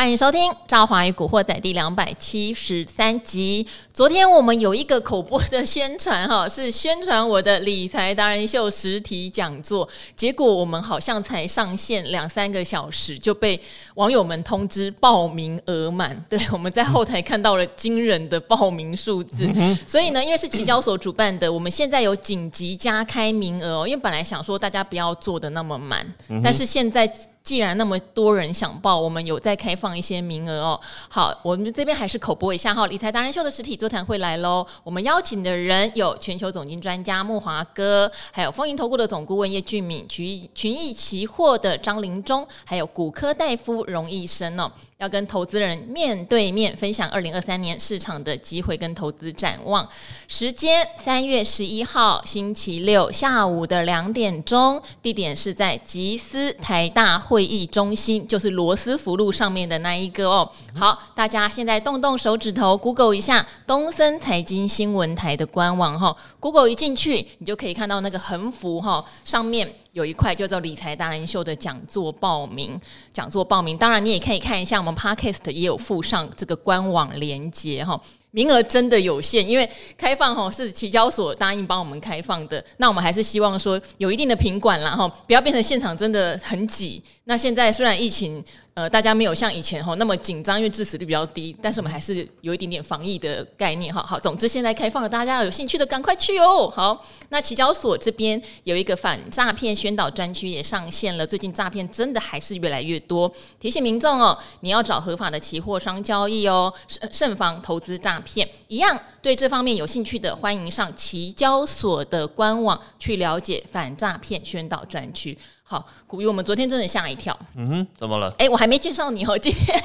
欢迎收听《赵华与古惑仔》第两百七十三集。昨天我们有一个口播的宣传，哈，是宣传我的理财达人秀实体讲座。结果我们好像才上线两三个小时，就被网友们通知报名额满。对，我们在后台看到了惊人的报名数字。所以呢，因为是期交所主办的，我们现在有紧急加开名额哦。因为本来想说大家不要做的那么满，但是现在。既然那么多人想报，我们有在开放一些名额哦。好，我们这边还是口播一下哈，理财达人秀的实体座谈会来喽。我们邀请的人有全球总经专家慕驊哥，还有丰盈投顾的总顾问叶俊敏，群群益期货的张林中，还有骨科大夫荣医生哦。要跟投资人面对面分享二零二三年市场的机会跟投资展望。时间三月十一号星期六下午的两点钟，地点是在吉思台大会议中心，就是罗斯福路上面的那一个哦。好，大家现在动动手指头，Google 一下东森财经新闻台的官网哈。Google 一进去，你就可以看到那个横幅哈，上面。有一块叫做理财达人秀的讲座报名，讲座报名，当然你也可以看一下我们 Podcast 也有附上这个官网连接哈，名额真的有限，因为开放哈是期交所答应帮我们开放的，那我们还是希望说有一定的品管啦哈，不要变成现场真的很挤。那现在虽然疫情。呃，大家没有像以前吼那么紧张，因为致死率比较低，但是我们还是有一点点防疫的概念哈。好，总之现在开放了，大家有兴趣的赶快去哦。好，那期交所这边有一个反诈骗宣导专区也上线了。最近诈骗真的还是越来越多，提醒民众哦，你要找合法的期货商交易哦，慎防投资诈骗。一样对这方面有兴趣的，欢迎上齐交所的官网去了解反诈骗宣导专区。好，古鱼，我们昨天真的吓一跳。嗯哼，怎么了？哎、欸，我还没介绍你哦。今天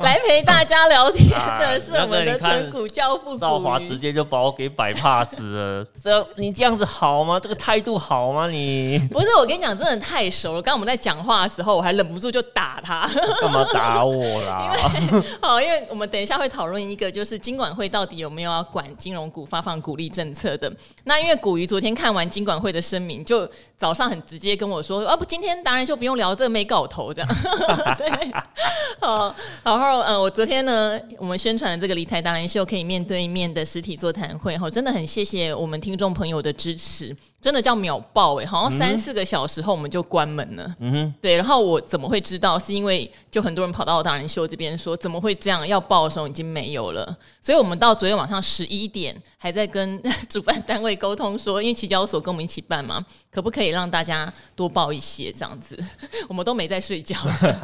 来陪大家聊天 的是我们的存股教父赵华，直接就把我给摆 pass 了。这样你这样子好吗？这个态度好吗？你 不是我跟你讲，真的太熟了。刚刚我们在讲话的时候，我还忍不住就打他。干嘛打我啦？因为好，因为我们等一下会讨论一个，就是金管会到底有没有要管金融股发放鼓励政策的。那因为古鱼昨天看完金管会的声明，就早上很直接跟我说，啊不。今天达人秀不用聊这个没搞头这样，对，好，然后嗯，我昨天呢，我们宣传的这个理财达人秀可以面对面的实体座谈会，哈，真的很谢谢我们听众朋友的支持。真的叫秒爆哎，好像三四个小时后我们就关门了。嗯哼，对。然后我怎么会知道？是因为就很多人跑到达人秀这边说，怎么会这样？要报的时候已经没有了。所以我们到昨天晚上十一点还在跟 主办单位沟通说，因为期交所跟我们一起办嘛，可不可以让大家多报一些这样子？我们都没在睡觉。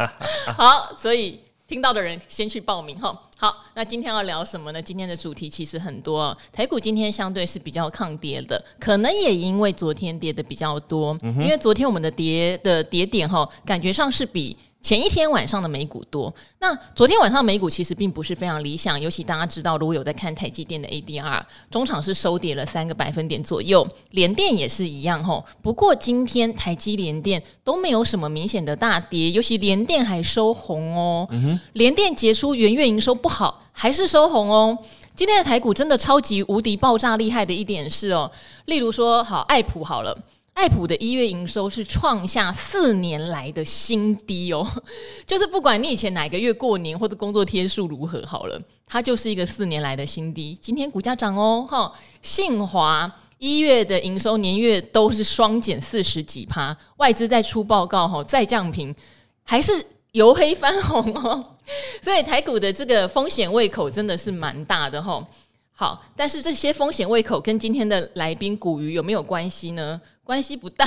好，所以。听到的人先去报名哈。好，那今天要聊什么呢？今天的主题其实很多，台股今天相对是比较抗跌的，可能也因为昨天跌的比较多，因为昨天我们的跌的跌点哈，感觉上是比。前一天晚上的美股多，那昨天晚上美股其实并不是非常理想，尤其大家知道，如果有在看台积电的 ADR，中场是收跌了三个百分点左右，联电也是一样吼。不过今天台积联电都没有什么明显的大跌，尤其联电还收红哦。联电结出元月营收不好，还是收红哦。今天的台股真的超级无敌爆炸厉害的一点是哦，例如说好爱普好了。爱普的一月营收是创下四年来的新低哦，就是不管你以前哪个月过年或者工作天数如何好了，它就是一个四年来的新低。今天股价涨哦，哈，信华一月的营收年月都是双减四十几趴，外资在出报告哈，再降平还是由黑翻红哦，所以台股的这个风险胃口真的是蛮大的哈。好，但是这些风险胃口跟今天的来宾古鱼有没有关系呢？关系不大。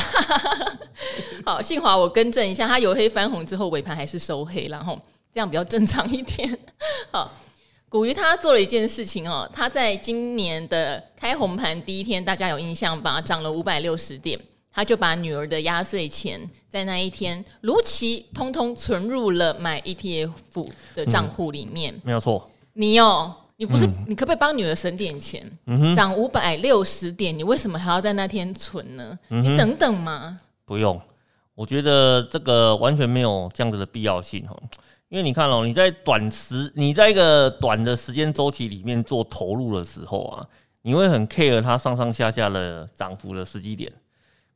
好，信驊我更正一下，它由黑翻红之后尾盘还是收黑，然后这样比较正常一点。好，古鱼他做了一件事情哦，他在今年的开红盘第一天，大家有印象吧？涨了五百六十点，他就把女儿的压岁钱在那一天如期通通存入了买 ETF 的账户里面。嗯、没有错，你哦。你不是，你可不可以帮女儿省点钱？涨五百六十点，你为什么还要在那天存呢？嗯、你等等嘛。不用，我觉得这个完全没有这样子的必要性哈。因为你看哦，你在短时，你在一个短的时间周期里面做投入的时候啊，你会很 care 它上上下下的涨幅的时机点。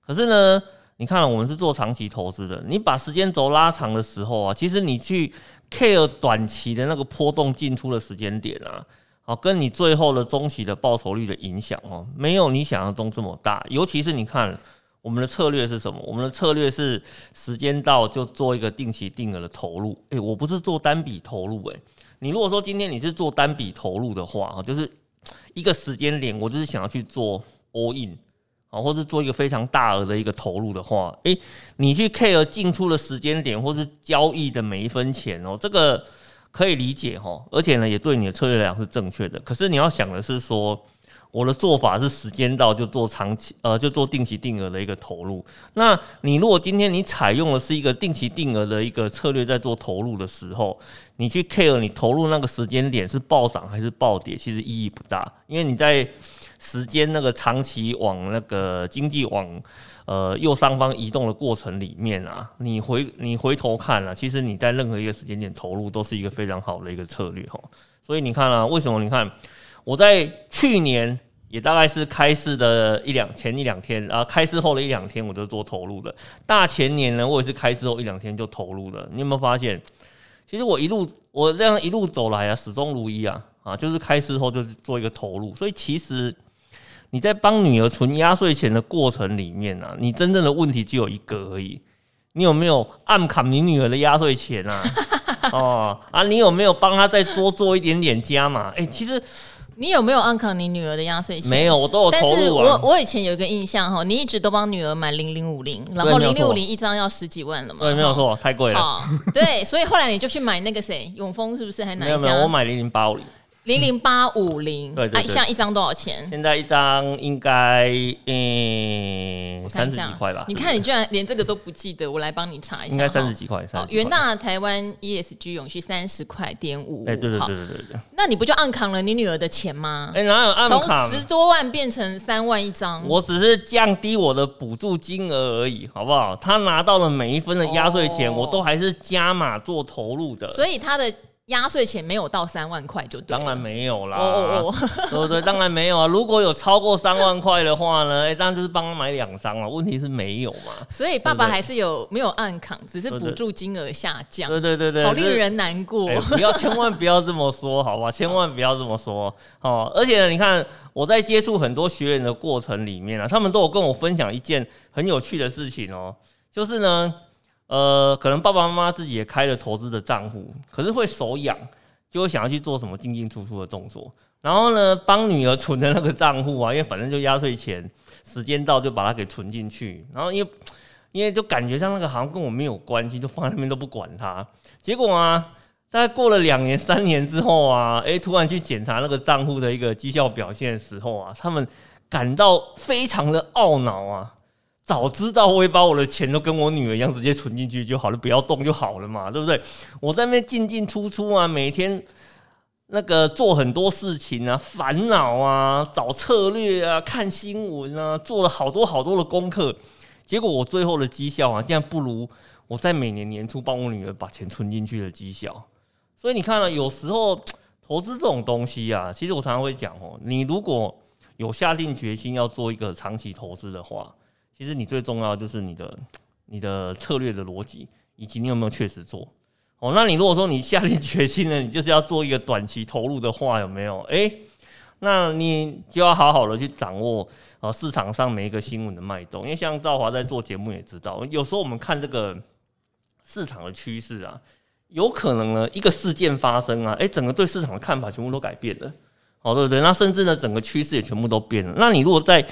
可是呢，你看了，我们是做长期投资的，你把时间轴拉长的时候啊，其实你去。Care 短期的那个波动进出的时间点啊，好，跟你最后的中期的报酬率的影响哦，没有你想象中这么大。尤其是你看我们的策略是什么？我们的策略是时间到就做一个定期定额的投入。诶，我不是做单笔投入，诶，你如果说今天你是做单笔投入的话啊，就是一个时间点，我就是想要去做 all in。啊，或是做一个非常大额的一个投入的话，诶、你去 care 进出的时间点，或是交易的每一分钱哦，这个可以理解哈，而且呢，也对你的策略来讲是正确的。可是你要想的是说，我的做法是时间到就做长期，呃，就做定期定额的一个投入。那你如果今天你采用的是一个定期定额的一个策略，在做投入的时候，你去 care 你投入那个时间点是暴涨还是暴跌，其实意义不大，因为你在。时间那个长期往那个经济往呃右上方移动的过程里面啊，你回你回头看啊，其实你在任何一个时间点投入都是一个非常好的一个策略哈。所以你看啊，为什么你看我在去年也大概是开市的一两前一两天啊，开市后的一两天我就做投入了。大前年呢，我也是开市后一两天就投入了。你有没有发现？其实我一路我这样一路走来啊，始终如一啊啊，就是开市后就做一个投入。所以其实。你在帮女儿存压岁钱的过程里面啊，你真正的问题只有一个而已，你有没有暗砍你女儿的压岁钱啊？哦啊，你有没有帮她再多做一点点加码？哎，其实你有没有按砍你女儿的压岁钱？没有，我都有投入啊。但是我我以前有一个印象哈，你一直都帮女儿买零零五零，然后零零五零一张要十几万了嘛？对，没有错，太贵了。对，所以后来你就去买那个谁，永丰是不是？还哪一家？没有没有，我买零零八五零。零零八五零，对对对，现在一张多少钱？现在一张应该嗯三十几块吧。你看，你居然连这个都不记得，我来帮你查一下。应该三十几块。好，元大台湾 ESG 永续三十块点五。哎，对对对对对对。那你不就暗扛了你女儿的钱吗？哎，哪有暗扛？从十多万变成三万一张。我只是降低我的补助金额而已，好不好？他拿到了每一分的压岁钱，我都还是加码做投入的。所以他的。压岁钱没有到三万块就对，当然没有啦，哦哦哦，对不对？当然没有啊。如果有超过三万块的话呢？哎，当然就是帮他买两张了。问题是没有嘛？所以爸爸还是有没有暗扛，只是补助金额下降。对对对对，好令人难过。不要，千万不要这么说，好吧？千万不要这么说哦。而且呢，你看我在接触很多学员的过程里面啊，他们都有跟我分享一件很有趣的事情哦，就是呢。呃，可能爸爸妈妈自己也开了投资的账户，可是会手痒，就会想要去做什么进进出出的动作。然后呢，帮女儿存的那个账户啊，因为反正就压岁钱，时间到就把它给存进去。然后因为因为就感觉像那个好像跟我没有关系，就放在那边都不管它。结果啊，大概过了两年、三年之后啊，诶，突然去检查那个账户的一个绩效表现的时候啊，他们感到非常的懊恼啊。早知道我会把我的钱都跟我女儿一样直接存进去就好了，不要动就好了嘛，对不对？我在那边进进出出啊，每天那个做很多事情啊，烦恼啊，找策略啊，看新闻啊，做了好多好多的功课，结果我最后的绩效啊，竟然不如我在每年年初帮我女儿把钱存进去的绩效。所以你看了啊，有时候投资这种东西啊，其实我常常会讲哦，你如果有下定决心要做一个长期投资的话。其实你最重要的就是你的你的策略的逻辑，以及你有没有确实做哦。那你如果说你下定决心了，你就是要做一个短期投入的话，有没有？诶，那你就要好好的去掌握呃市场上每一个新闻的脉动，因为像赵华在做节目也知道，有时候我们看这个市场的趋势啊，有可能呢一个事件发生啊，诶，整个对市场的看法全部都改变了，哦，对不对？那甚至呢整个趋势也全部都变了。那你如果在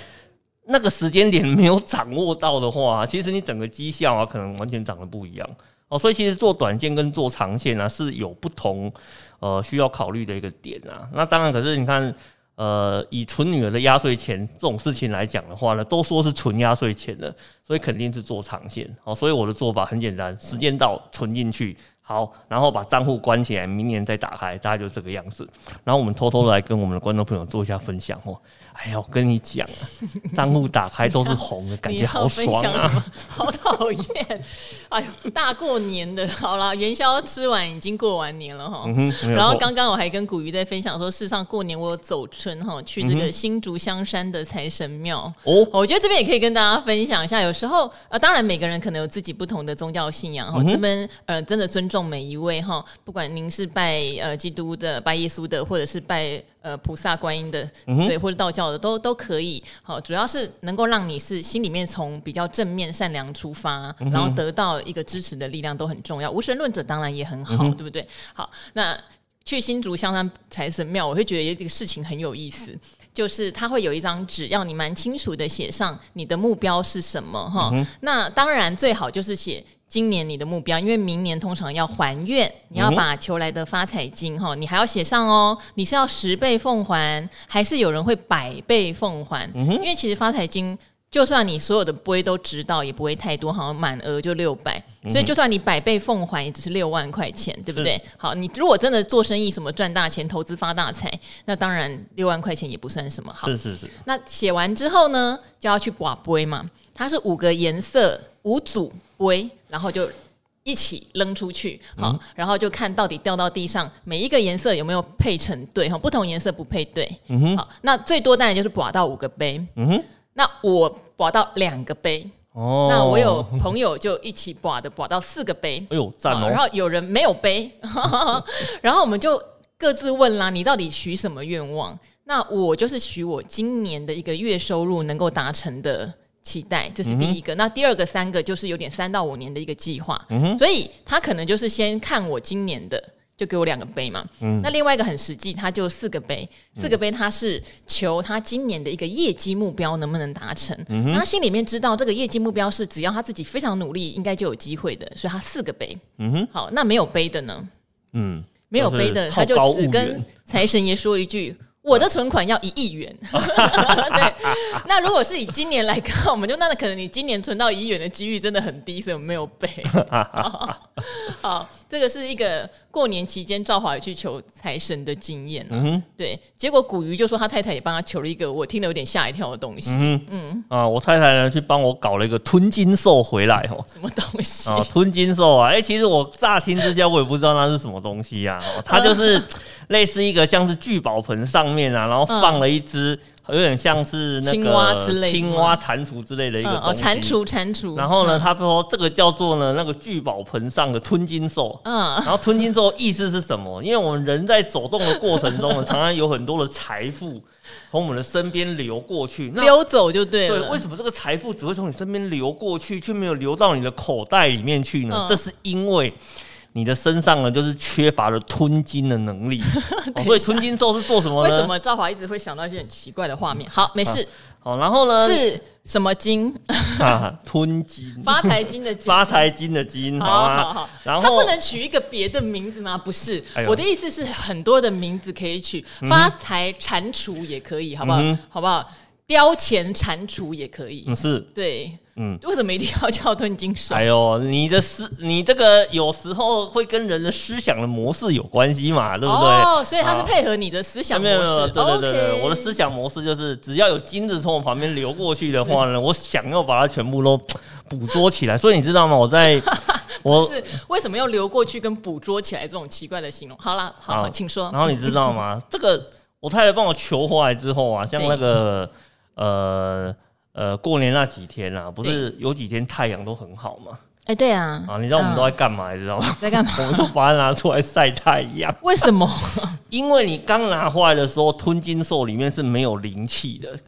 那个时间点没有掌握到的话，其实你整个绩效啊，可能完全长得不一样哦。所以其实做短线跟做长线啊，是有不同呃需要考虑的一个点啊。那当然，可是你看，呃，以存女儿的压岁钱这种事情来讲的话呢，都说是存压岁钱的，所以肯定是做长线哦。所以我的做法很简单，时间到存进去。好，然后把账户关起来，明年再打开，大概就这个样子。然后我们偷偷的来跟我们的观众朋友做一下分享哦。哎呀，我跟你讲啊，账户打开都是红的，感觉好爽啊！好讨讨厌！哎呦，大过年的，好啦，元宵吃完已经过完年了哈。嗯、然后刚刚我还跟古鱼在分享说，事实上过年我有走春哈，去那个新竹香山的财神庙。哦、嗯，我觉得这边也可以跟大家分享一下。有时候呃，当然每个人可能有自己不同的宗教信仰哈。嗯、这边呃，真的尊重每一位哈，不管您是拜呃基督的、拜耶稣的，或者是拜。呃，菩萨、观音的，对，或者道教的，都都可以。好，主要是能够让你是心里面从比较正面、善良出发，然后得到一个支持的力量，都很重要。无神论者当然也很好，对不对？好，那去新竹香山财神庙，我会觉得有一个事情很有意思，就是他会有一张纸，要你蛮清楚的写上你的目标是什么哈。那当然最好就是写。今年你的目标，因为明年通常要还愿，你要把求来的发财金哈，你还要写上哦。你是要十倍奉还，还是有人会百倍奉还？嗯、因为其实发财金，就算你所有的杯都知道，也不会太多，好像满额就六百、嗯，所以就算你百倍奉还，也只是六万块钱，对不对？好，你如果真的做生意，什么赚大钱、投资发大财，那当然六万块钱也不算什么。好，是是是。那写完之后呢，就要去挂杯嘛，它是五个颜色，五组。喂，然后就一起扔出去，好，嗯、然后就看到底掉到地上每一个颜色有没有配成对，哈，不同颜色不配对，嗯哼，好，那最多当然就是刮到五个杯，嗯哼，那我刮到两个杯，哦，那我有朋友就一起刮的，刮到四个杯，哎呦赞哦，然后有人没有杯，然后我们就各自问啦，你到底许什么愿望？那我就是许我今年的一个月收入能够达成的。期待，这是第一个。嗯、那第二个、三个就是有点三到五年的一个计划。嗯、所以他可能就是先看我今年的，就给我两个杯嘛。嗯、那另外一个很实际，他就四个杯，四个杯他是求他今年的一个业绩目标能不能达成。他心里面知道这个业绩目标是只要他自己非常努力，应该就有机会的，所以他四个杯。嗯、哼好，那没有杯的呢？嗯，没有杯的，他就只跟财神爷说一句。我的存款要一亿元，对。那如果是以今年来看，我们就那可能你今年存到一亿元的几率真的很低，所以我们没有背。好，好，这个是一个过年期间赵华去求财神的经验。嗯哼，对。结果古鱼就说他太太也帮他求了一个我听了有点吓一跳的东西。嗯嗯啊，我太太呢去帮我搞了一个吞金兽回来哦。什么东西啊？吞金兽啊？哎、欸，其实我乍听之下我也不知道那是什么东西呀、啊。它就是。类似一个像是聚宝盆上面啊，然后放了一只有点像是那个青蛙之类、青蛙蟾蜍之类的一个东西。蟾蜍，蟾蜍。然后呢，他说这个叫做呢那个聚宝盆上的吞金兽。嗯。然后吞金兽意思是什么？因为我们人在走动的过程中呢，常常有很多的财富从我们的身边流过去，那溜走就对了。对，为什么这个财富只会从你身边流过去，却没有流到你的口袋里面去呢？这是因为。你的身上呢，就是缺乏了吞金的能力，哦、所以吞金咒是做什么呢？为什么赵华一直会想到一些很奇怪的画面？好，没事。好、啊，然后呢？是什么金？啊、吞金，发财金的金，发财金的金。好，好好。然后他不能取一个别的名字吗？不是，哎、我的意思是很多的名字可以取，发财蟾蜍也可以，好不好？嗯、好不好？标钱蟾蜍也可以。嗯，是对。嗯，为什么一定要叫吞金兽？哎呦，你的思，你这个有时候会跟人的思想的模式有关系嘛，对不对？哦，所以它是配合你的思想模式。没有没有，对对对对，我的思想模式就是，只要有金子从我旁边流过去的话呢，我想要把它全部都捕捉起来。所以你知道吗？我在，我是为什么要流过去跟捕捉起来这种奇怪的形容？好了，好，请说。然后你知道吗？这个我太太帮我求回来之后啊，像那个呃。呃，过年那几天啊，不是有几天太阳都很好吗？哎、欸，对啊，啊，你知道我们都在干嘛？你、嗯、知道吗？在干嘛？我们就把它拿出来晒太阳。为什么？因为你刚拿回来的时候，吞金兽里面是没有灵气的，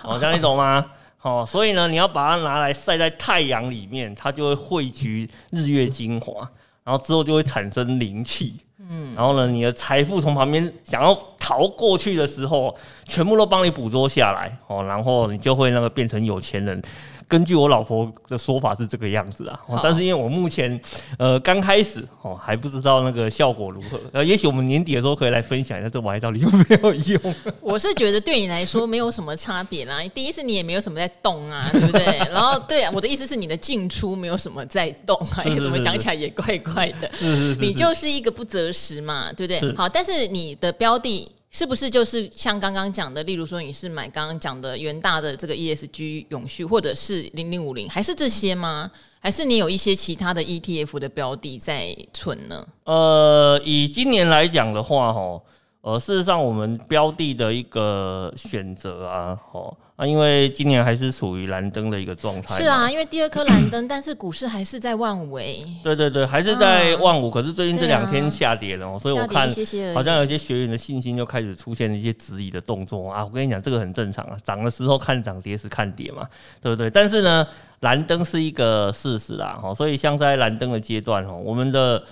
好、哦，这样你懂吗？好、哦，所以呢，你要把它拿来晒在太阳里面，它就会汇聚日月精华，然后之后就会产生灵气。嗯，然后呢，你的财富从旁边想要逃过去的时候，全部都帮你捕捉下来哦，然后你就会那个变成有钱人。根据我老婆的说法是这个样子啊，好但是因为我目前呃刚开始哦还不知道那个效果如何，呃也许我们年底的时候可以来分享一下这玩意到底有没有用。我是觉得对你来说没有什么差别啦，第一是你也没有什么在动啊，对不对？然后对啊，我的意思是你的进出没有什么在动啊，怎么讲起来也怪怪的。是是是，是，你就是一个不择时嘛，对不对？好，但是你的标的。是不是就是像刚刚讲的，例如说你是买刚刚讲的元大的这个 ESG 永续，或者是零零五零，还是这些吗？还是你有一些其他的 ETF 的标的在存呢？呃，以今年来讲的话，哈。呃，事实上，我们标的的一个选择啊，哦，啊，因为今年还是处于蓝灯的一个状态。是啊，因为第二颗蓝灯，但是股市还是在万五。对对对，还是在万五，啊。可是最近这两天下跌了，喔，所以我看好像有些学员的信心就开始出现了一些质疑的动作啊。我跟你讲，这个很正常啊，涨的时候看涨，跌时看跌嘛，对不对？但是呢，蓝灯是一个事实啦，哈，所以像在蓝灯的阶段，哈，我们的。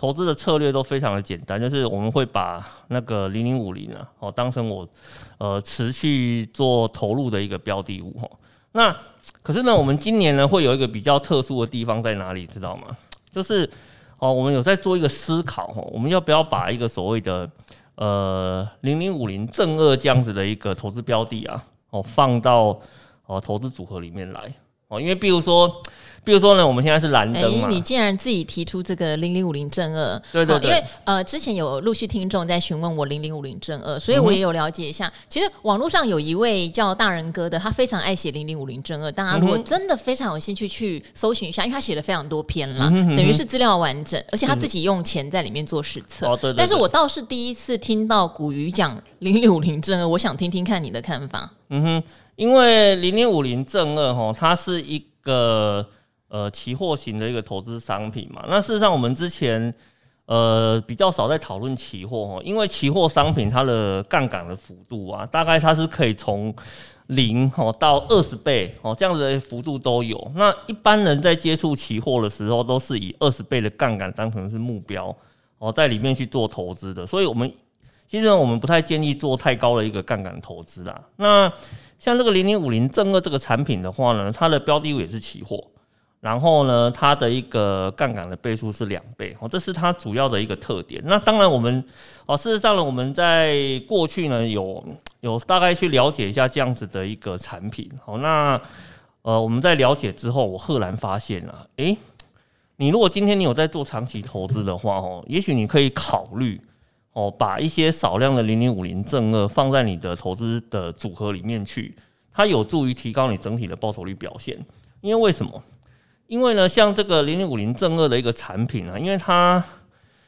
投资的策略都非常的简单，就是我们会把那个零零五零啊，哦，当成我呃持续做投入的一个标的物哈。那可是呢，我们今年呢会有一个比较特殊的地方在哪里，知道吗？就是哦，我们有在做一个思考哈，我们要不要把一个所谓的呃零零五零正二这样子的一个投资标的啊，哦放到哦投资组合里面来哦，因为比如说。比如说呢，我们现在是蓝灯嘛。你竟然自己提出这个零零五零正二，对对对。因为呃，之前有陆续听众在询问我零零五零正二，所以我也有了解一下。嗯、其实网络上有一位叫大人哥的，他非常爱写零零五零正二。大家如果真的非常有兴趣去搜寻一下，因为他写了非常多篇啦，嗯、等于是资料完整，而且他自己用钱在里面做实测。哦，对，对，对。但是我倒是第一次听到古鱼讲零零五零正二，我想听听看你的看法。嗯哼，因为零零五零正二哈，它是一个。呃，期货型的一个投资商品嘛，那事实上我们之前呃比较少在讨论期货哦，因为期货商品它的杠杆的幅度啊，大概它是可以从零哦到二十倍哦这样子的幅度都有。那一般人在接触期货的时候，都是以二十倍的杠杆当成是目标哦，在里面去做投资的。所以，我们其实我们不太建议做太高的一个杠杆投资啦。那像这个零零五零正二这个产品的话呢，它的标的物也是期货。然后呢，它的一个杠杆的倍数是两倍哦，这是它主要的一个特点。那当然，我们哦，事实上呢，我们在过去呢有有大概去了解一下这样子的一个产品。好，那呃，我们在了解之后，我赫然发现啊，诶，你如果今天你有在做长期投资的话哦，也许你可以考虑哦，把一些少量的零零五零正二放在你的投资的组合里面去，它有助于提高你整体的报酬率表现。因为为什么？因为呢，像这个零零五零正二的一个产品啊，因为它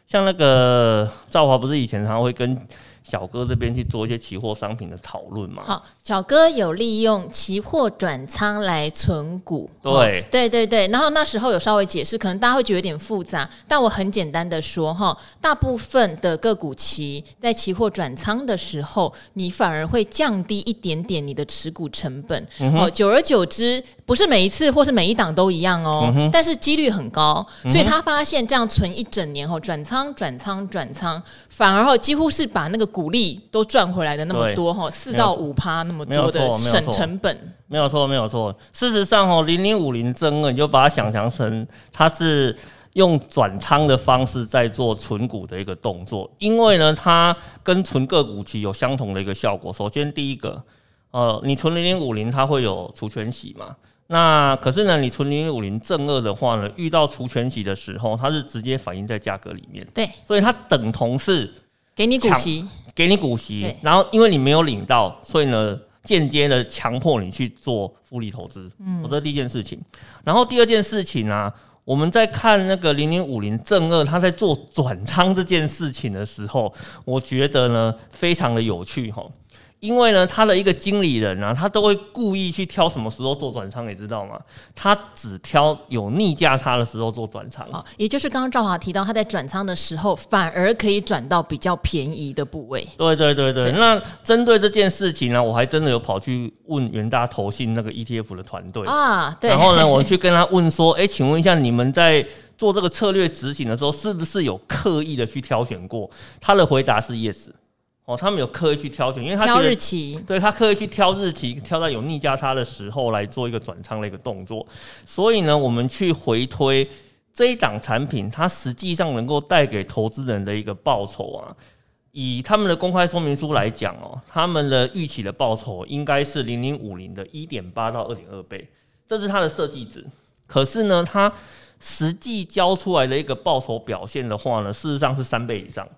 像那个赵华不是以前常会跟。小哥这边去做一些期货商品的讨论嘛？好，小哥有利用期货转仓来存股。对，哦，对对对。然后那时候有稍微解释，可能大家会觉得有点复杂，但我很简单的说哈，大部分的个股期在期货转仓的时候，你反而会降低一点点你的持股成本。嗯、哦，久而久之，不是每一次或是每一档都一样哦，嗯、但是几率很高。所以他发现这样存一整年后，转仓转仓转仓，反而哈几乎是把那个。股利都赚回来的那么多哈，四到五趴那么多的省成本，没有错，没有错。事实上哦，零零五零增二，你就把它想象成它是用转仓的方式在做存股的一个动作，因为呢，它跟存个股期有相同的一个效果。首先，第一个，呃，你存零零五零，它会有除权息嘛？那可是呢，你存零零五零正二的话呢，遇到除权息的时候，它是直接反映在价格里面。对，所以它等同是给你股息。给你股息，然后因为你没有领到，所以呢，间接的强迫你去做复利投资。嗯，这是第一件事情。然后第二件事情啊，我们在看那个零零五零正二，他在做转仓这件事情的时候，我觉得呢，非常的有趣哈。因为呢，他的一个经理人啊，他都会故意去挑什么时候做转仓，你知道吗？他只挑有逆价差的时候做转仓。啊，也就是刚刚赵华提到，他在转仓的时候，反而可以转到比较便宜的部位。对对对对。对，那针对这件事情呢，我还真的有跑去问元大投信那个 ETF 的团队啊。对。然后呢，我去跟他问说，哎，请问一下，你们在做这个策略执行的时候，是不是有刻意的去挑选过？他的回答是 yes。哦，他们有刻意去挑选，因为他挑日期，对他刻意去挑日期，挑在有逆价差的时候来做一个转仓的一个动作。所以呢，我们去回推这一档产品，它实际上能够带给投资人的一个报酬啊，以他们的公开说明书来讲哦，他们的预期的报酬应该是零零五零的一点八到二点二倍，这是它的设计值。可是呢，它实际交出来的一个报酬表现的话呢，事实上是三倍以上。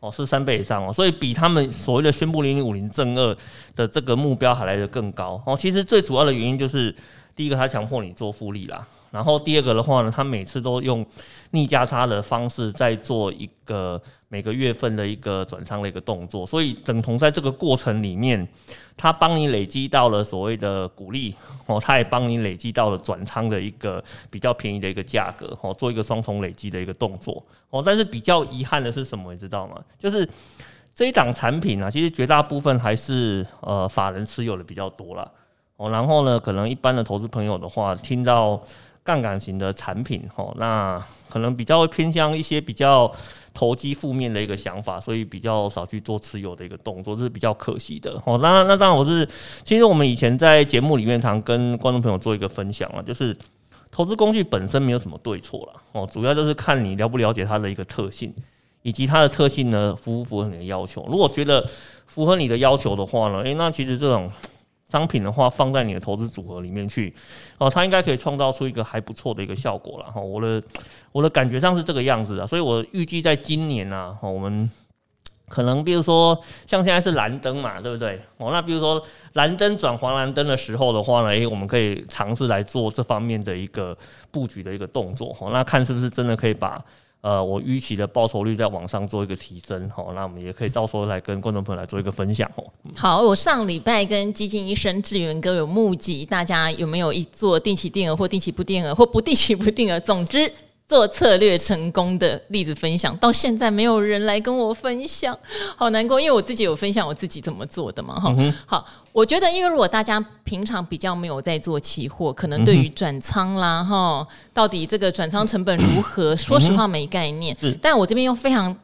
哦，是三倍以上哦，所以比他们所谓的宣布零零五零正二的这个目标还来得更高哦。其实最主要的原因就是，第一个他强迫你做复利啦，然后第二个的话呢，他每次都用逆价差的方式在做一个每个月份的一个转仓的一个动作，所以等同在这个过程里面，他帮你累积到了所谓的股利哦，他也帮你累积到了转仓的一个比较便宜的一个价格哦，做一个双重累积的一个动作哦。但是比较遗憾的是什么，你知道吗？就是这一档产品啊，其实绝大部分还是呃法人持有的比较多啦哦。然后呢，可能一般的投资朋友的话，听到杠杆型的产品哦，那可能比较会偏向一些比较。投机负面的一个想法，所以比较少去做持有的一个动作，这是比较可惜的哦。那那当然，我是其实我们以前在节目里面常跟观众朋友做一个分享啊，就是投资工具本身没有什么对错了哦，主要就是看你了不了解它的一个特性，以及它的特性呢符不符合你的要求。如果觉得符合你的要求的话呢，诶，那其实这种。商品的话，放在你的投资组合里面去，哦，它应该可以创造出一个还不错的一个效果了哈。我的我的感觉上是这个样子的，所以我预计在今年啊，我们可能比如说像现在是蓝灯嘛，对不对？哦，那比如说蓝灯转黄蓝灯的时候的话呢，诶，我们可以尝试来做这方面的一个布局的一个动作，哦，那看是不是真的可以把。呃，我预期的报酬率在网上做一个提升，好，那我们也可以到时候来跟观众朋友来做一个分享哦。好，我上礼拜跟基金医生志源哥有募集，大家有没有一做定期定额或定期不定额或不定期不定额，总之。做策略成功的例子分享，到现在没有人来跟我分享，好难过，因为我自己有分享我自己怎么做的嘛，哈、嗯。好，我觉得，因为如果大家平常比较没有在做期货，可能对于转仓啦，哈，到底这个转仓成本如何，说实话没概念。但我这边用非常，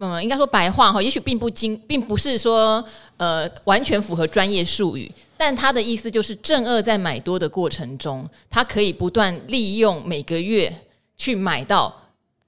嗯，应该说白话哈，也许并不精，并不是说呃完全符合专业术语，但他的意思就是正二在买多的过程中，他可以不断利用每个月。去买到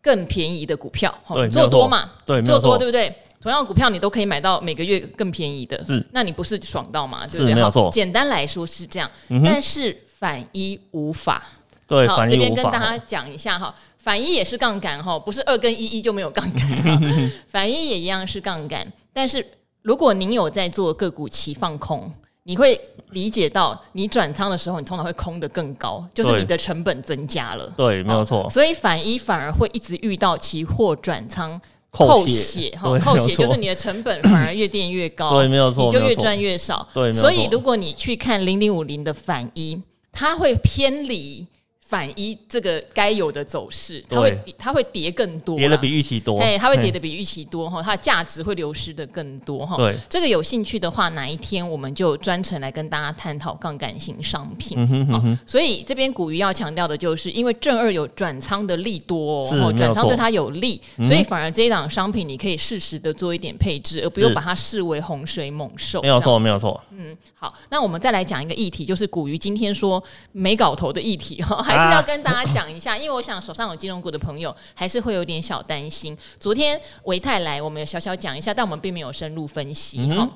更便宜的股票，做多嘛？对，做多对不对？同样的股票你都可以买到每个月更便宜的，是，那你不是爽到吗？对不对？没有错。简单来说是这样，嗯、但是反一无法。对，好，这边跟大家讲一下哈，反一也是杠杆哈，不是二跟一一就没有杠杆，反一也一样是杠杆。但是如果您有在做个股期放空。你会理解到，你转仓的时候，你通常会空得更高，就是你的成本增加了。对，没有错。所以反一反而会一直遇到期货转仓扣血，哈，扣血就是你的成本反而越垫越高。对，没有错，你就越赚越少。对，所以如果你去看零零五零的反一，它会偏离。反一这个该有的走势，它会它会跌更多，跌的比预期多，哎，它会跌的比预期多哈，它的价值会流失的更多哈。对，这个有兴趣的话，哪一天我们就专程来跟大家探讨杠杆型商品。嗯哼嗯哼。所以这边古鱼要强调的就是，因为正二有转仓的利多，哦，转仓对它有利，所以反而这一档商品你可以适时的做一点配置，而不用把它视为洪水猛兽。没有错，没有错。嗯，好，那我们再来讲一个议题，就是古鱼今天说没搞头的议题哈，还。是要跟大家讲一下，因为我想手上有金融股的朋友还是会有点小担心。昨天维泰来，我们有小小讲一下，但我们并没有深入分析哈、嗯。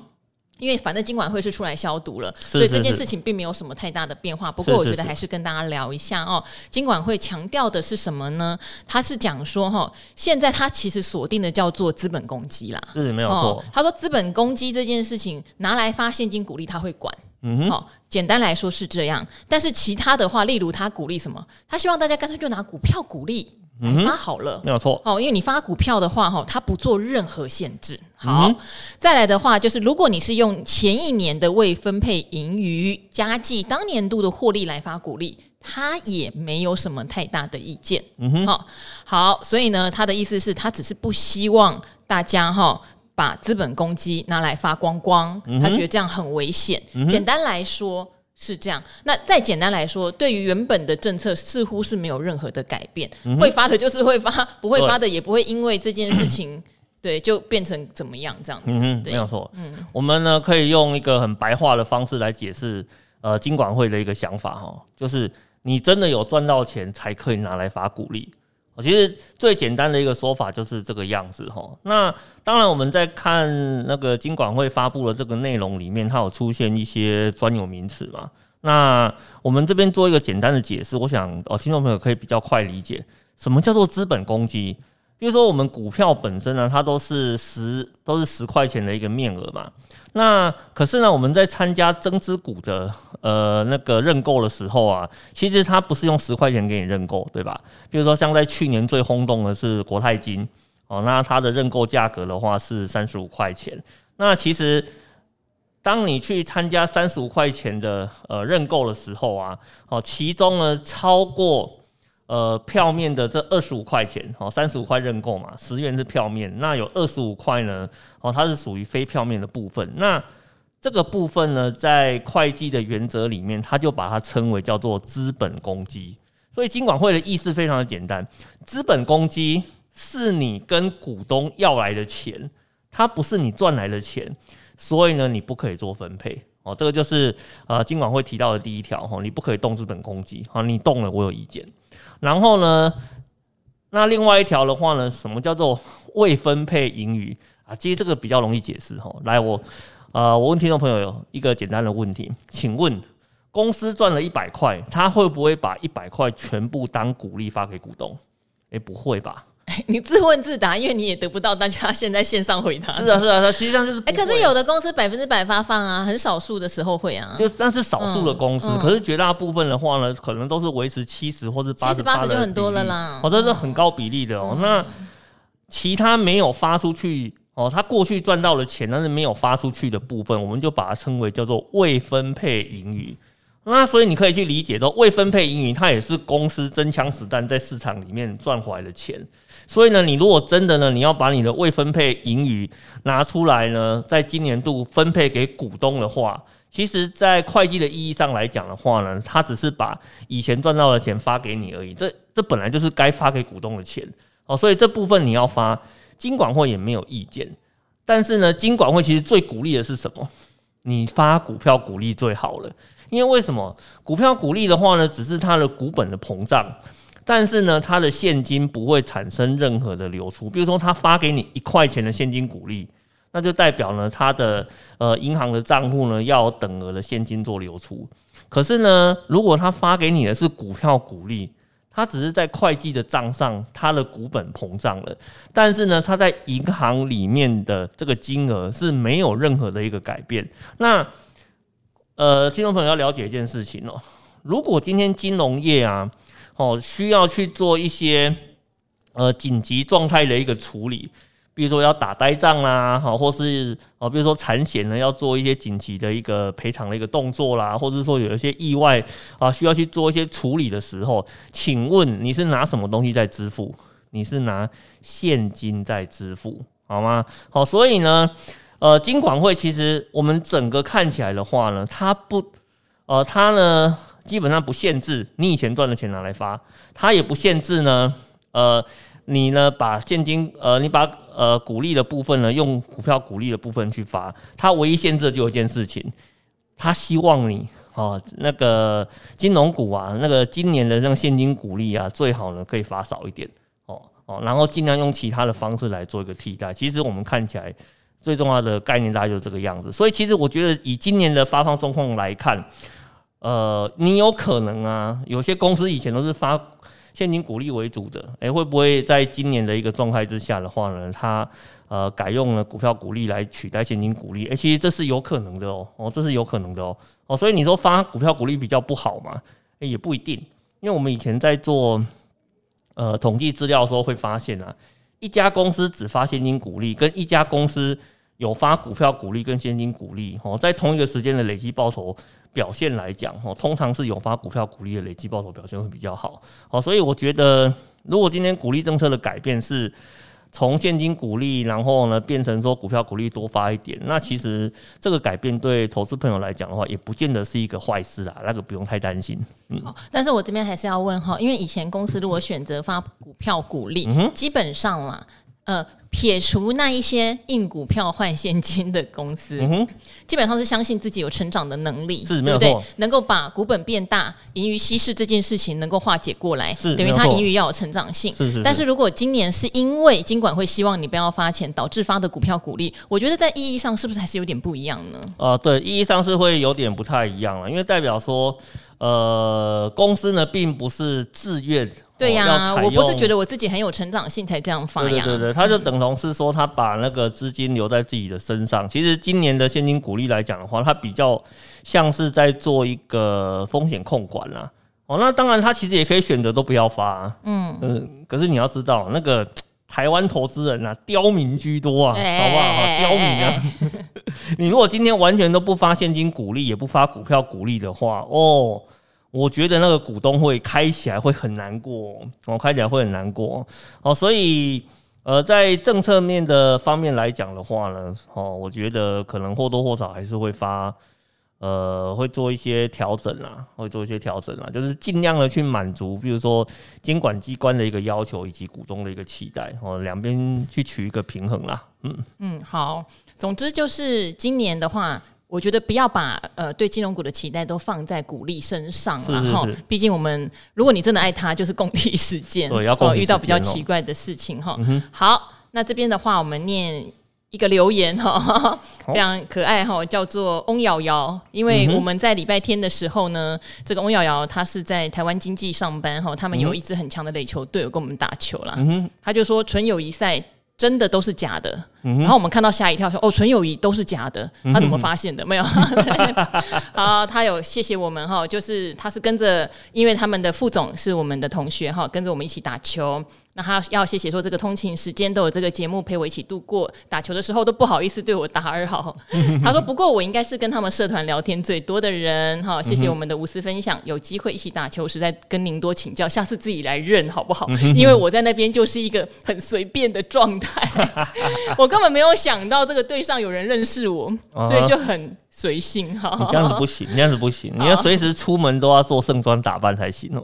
因为反正金管会是出来消毒了，所以这件事情并没有什么太大的变化。不过我觉得还是跟大家聊一下哦。金管会强调的是什么呢？他是讲说哈，现在他其实锁定的叫做资本攻击啦，是没有错。他说资本攻击这件事情拿来发现金股利，他会管。好，简单来说是这样，但是其他的话，例如他鼓励什么？他希望大家干脆就拿股票鼓励来发好了，没有错。哦，因为你发股票的话，哈，他不做任何限制。好，再来的话就是，如果你是用前一年的未分配盈余加计当年度的获利来发股利，他也没有什么太大的意见。嗯哼，好，好，所以呢，他的意思是，他只是不希望大家哈。把资本公积拿来发光光，他觉得这样很危险。嗯。简单来说是这样。那再简单来说，对于原本的政策似乎是没有任何的改变。嗯。会发的就是会发，不会发的也不会因为这件事情 对就变成怎么样这样子。嗯，没有错。嗯，我们呢可以用一个很白话的方式来解释呃金管会的一个想法哈，就是你真的有赚到钱才可以拿来发股利。我其实最简单的一个说法就是这个样子哈。那当然我们在看那个金管会发布的这个内容里面，它有出现一些专有名词嘛。那我们这边做一个简单的解释，我想哦，听众朋友可以比较快理解什么叫做资本公积。比如说我们股票本身呢，它都是十都是十块钱的一个面额嘛。那可是呢，我们在参加增资股的呃那个认购的时候啊，其实它不是用十块钱给你认购，对吧？比如说像在去年最轰动的是国泰金哦，那它的认购价格的话是三十五块钱。那其实当你去参加三十五块钱的呃认购的时候啊，哦，其中呢超过。呃，票面的这二十五块钱，哦，三十五块认购嘛，十元是票面，那有二十五块呢，哦，它是属于非票面的部分。那这个部分呢，在会计的原则里面，它就把它称为叫做资本公积。所以金管会的意思非常的简单，资本公积是你跟股东要来的钱，它不是你赚来的钱，所以呢，你不可以做分配。哦，这个就是呃金管会提到的第一条，哦，你不可以动资本公积，好，你动了我有意见。然后呢，那另外一条的话呢，什么叫做未分配盈余啊？其实这个比较容易解释哈。来，我呃，我问听众朋友一个简单的问题，请问公司赚了一百块，他会不会把一百块全部当股利发给股东？诶，不会吧？你自问自答，因为你也得不到大家现在线上回答。是啊，是啊，它实际上就是哎、欸，可是有的公司百分之百发放啊，很少数的时候会啊。就那是少数的公司，嗯嗯、可是绝大部分的话呢，可能都是维持七十或者八十。七十八十就很多了啦。哦，这是很高比例的哦。嗯、那其他没有发出去哦，他过去赚到了钱，但是没有发出去的部分，我们就把它称为叫做未分配盈余。那所以你可以去理解到，未分配盈余，它也是公司真枪实弹在市场里面赚回来的钱。所以呢，你如果真的呢，你要把你的未分配盈余拿出来呢，在今年度分配给股东的话，其实，在会计的意义上来讲的话呢，它只是把以前赚到的钱发给你而已。这这本来就是该发给股东的钱哦，所以这部分你要发，金管会也没有意见。但是呢，金管会其实最鼓励的是什么？你发股票股利最好了。因为为什么股票股利的话呢，只是它的股本的膨胀，但是呢，它的现金不会产生任何的流出。比如说，他发给你一块钱的现金股利，那就代表呢，它的呃银行的账户呢要等额的现金做流出。可是呢，如果他发给你的是股票股利，它只是在会计的账上，它的股本膨胀了，但是呢，它在银行里面的这个金额是没有任何的一个改变。那呃，听众朋友要了解一件事情哦，如果今天金融业啊，哦需要去做一些呃紧急状态的一个处理，比如说要打呆账啦，好，或是哦，比如说产险呢要做一些紧急的一个赔偿的一个动作啦，或者说有一些意外啊需要去做一些处理的时候，请问你是拿什么东西在支付？你是拿现金在支付，好吗？好，所以呢。呃，金管会其实我们整个看起来的话呢，它不，呃，它呢基本上不限制你以前赚的钱拿来发，它也不限制呢，呃，你呢把现金，呃，你把呃股利的部分呢用股票股利的部分去发，它唯一限制的就有一件事情，它希望你哦、那个金融股啊，那个今年的那个现金股利啊，最好呢可以发少一点，哦哦，然后尽量用其他的方式来做一个替代。其实我们看起来。最重要的概念大概就是这个样子，所以其实我觉得以今年的发放状况来看，呃，你有可能啊，有些公司以前都是发现金股利为主的，诶，会不会在今年的一个状态之下的话呢，它呃改用了股票股利来取代现金股利？诶，其实这是有可能的哦，哦，这是有可能的哦，哦，所以你说发股票股利比较不好嘛？诶，也不一定，因为我们以前在做呃统计资料的时候会发现啊，一家公司只发现金股利，跟一家公司有发股票股利跟现金股利，哦，在同一个时间的累计报酬表现来讲，哦，通常是有发股票股利的累计报酬表现会比较好，好，所以我觉得，如果今天股利政策的改变是从现金股利，然后呢变成说股票股利多发一点，那其实这个改变对投资朋友来讲的话，也不见得是一个坏事啦，那个不用太担心。嗯，但是我这边还是要问哈，因为以前公司如果选择发股票股利，嗯，基本上啦。呃，撇除那一些印股票换现金的公司，嗯，基本上是相信自己有成长的能力，是对不对？能够把股本变大、盈余稀释这件事情能够化解过来，是等于它盈余要有成长性。是是，是。但是如果今年是因为金管会希望你不要发钱，导致发的股票股利，我觉得在意义上是不是还是有点不一样呢？呃，对，意义上是会有点不太一样了，因为代表说，呃，公司呢并不是自愿。对呀、啊，我不是觉得我自己很有成长性才这样发呀。对对对，他就等同是说，他把那个资金留在自己的身上。其实今年的现金股利来讲的话，他比较像是在做一个风险控管啦。哦，那当然他其实也可以选择都不要发、啊。嗯嗯，可是你要知道，那个台湾投资人啊，刁民居多啊，好不好？刁民啊！你如果今天完全都不发现金股利，也不发股票股利的话，哦。我觉得那个股东会开起来会很难过，哦，开起来会很难过，哦，所以，呃，在政策面的方面来讲的话呢，哦，我觉得可能或多或少还是会发，呃，会做一些调整啦，会做一些调整啦，就是尽量的去满足，比如说监管机关的一个要求以及股东的一个期待，哦，两边去取一个平衡啦，嗯嗯，好，总之就是今年的话。我觉得不要把呃对金融股的期待都放在股利身上，然后毕竟我们如果你真的爱它，就是共体时间，对，要遇到比较奇怪的事情哈。好，那这边的话，我们念一个留言哈，非常可爱哈，叫做翁瑶瑶，因为我们在礼拜天的时候呢，这个翁瑶瑶她是在台湾经济上班哈，他们有一支很强的垒球队有跟我们打球啦，他就说纯友谊赛。真的都是假的，嗯、然后我们看到吓一跳说，说哦，纯友谊都是假的，他怎么发现的？嗯、没有，啊，他有谢谢我们哈，就是他是跟着，因为他们的副总是我们的同学哈，跟着我们一起打球。那他要谢谢说，这个通勤时间都有这个节目陪我一起度过，打球的时候都不好意思对我打扰。他说不过我应该是跟他们社团聊天最多的人哈，谢谢我们的无私分享，有机会一起打球实在跟您多请教，下次自己来认好不好？因为我在那边就是一个很随便的状态，我根本没有想到这个队上有人认识我，所以就很随性哈。你这样子不行，你这样子不行，你要随时出门都要做盛装打扮才行哦。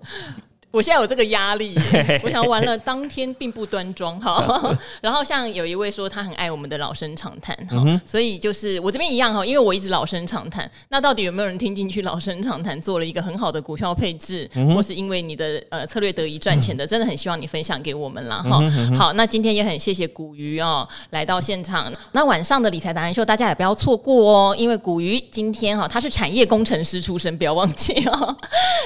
我现在有这个压力，我想完了，当天并不端庄哈。然后像有一位说他很爱我们的老生常谈哈，所以就是我这边一样哈，因为我一直老生常谈。那到底有没有人听进去老生常谈，做了一个很好的股票配置，或是因为你的呃策略得以赚钱的，真的很希望你分享给我们了哈。好，那今天也很谢谢古鱼哦来到现场。那晚上的理财达人秀大家也不要错过哦，因为古鱼今天哈他是产业工程师出身，不要忘记哦。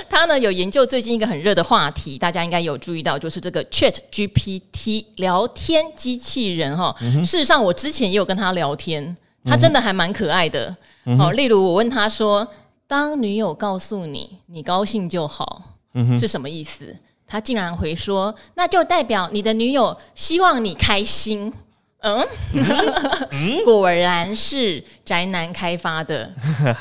他呢有研究最近一个很热的话题，大家应该有注意到，就是这个 Chat GPT 聊天机器人哈。事实上，我之前也有跟他聊天，他真的还蛮可爱的。好，例如我问他说：“当女友告诉你你高兴就好，是什么意思？”他竟然回说：“那就代表你的女友希望你开心。”嗯，果然是宅男开发的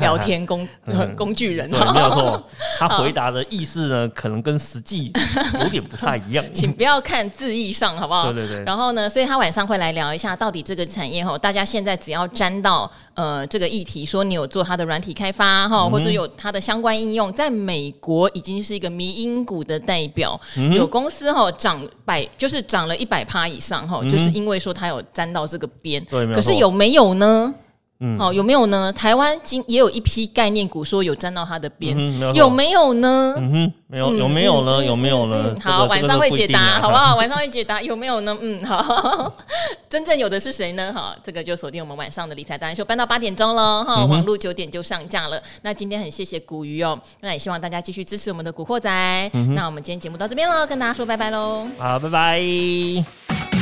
聊天工 工具人，对，没有错。他回答的意思呢，可能跟实际有点不太一样。请不要看字义上，好不好？对对对。然后呢，所以他晚上会来聊一下，到底这个产业哦，大家现在只要沾到呃这个议题，说你有做它的软体开发哈，或者有它的相关应用，在美国已经是一个迷因股的代表。有公司哈涨百，就是涨了一百趴以上哈，就是因为说它有。沾到这个边，可是有没有呢？嗯，好，有没有呢？台湾今也有一批概念股说有沾到它的边，有没有呢？嗯哼，没有，有没有呢？有没有呢？好，晚上会解答，好不好？晚上会解答，有没有呢？嗯，好，真正有的是谁呢？哈，这个就锁定我们晚上的理财达人秀，搬到八点钟了哈，网络九点就上架了。那今天很谢谢古鱼哦，那也希望大家继续支持我们的古惑仔。那我们今天节目到这边喽，跟大家说拜拜喽。好，拜拜。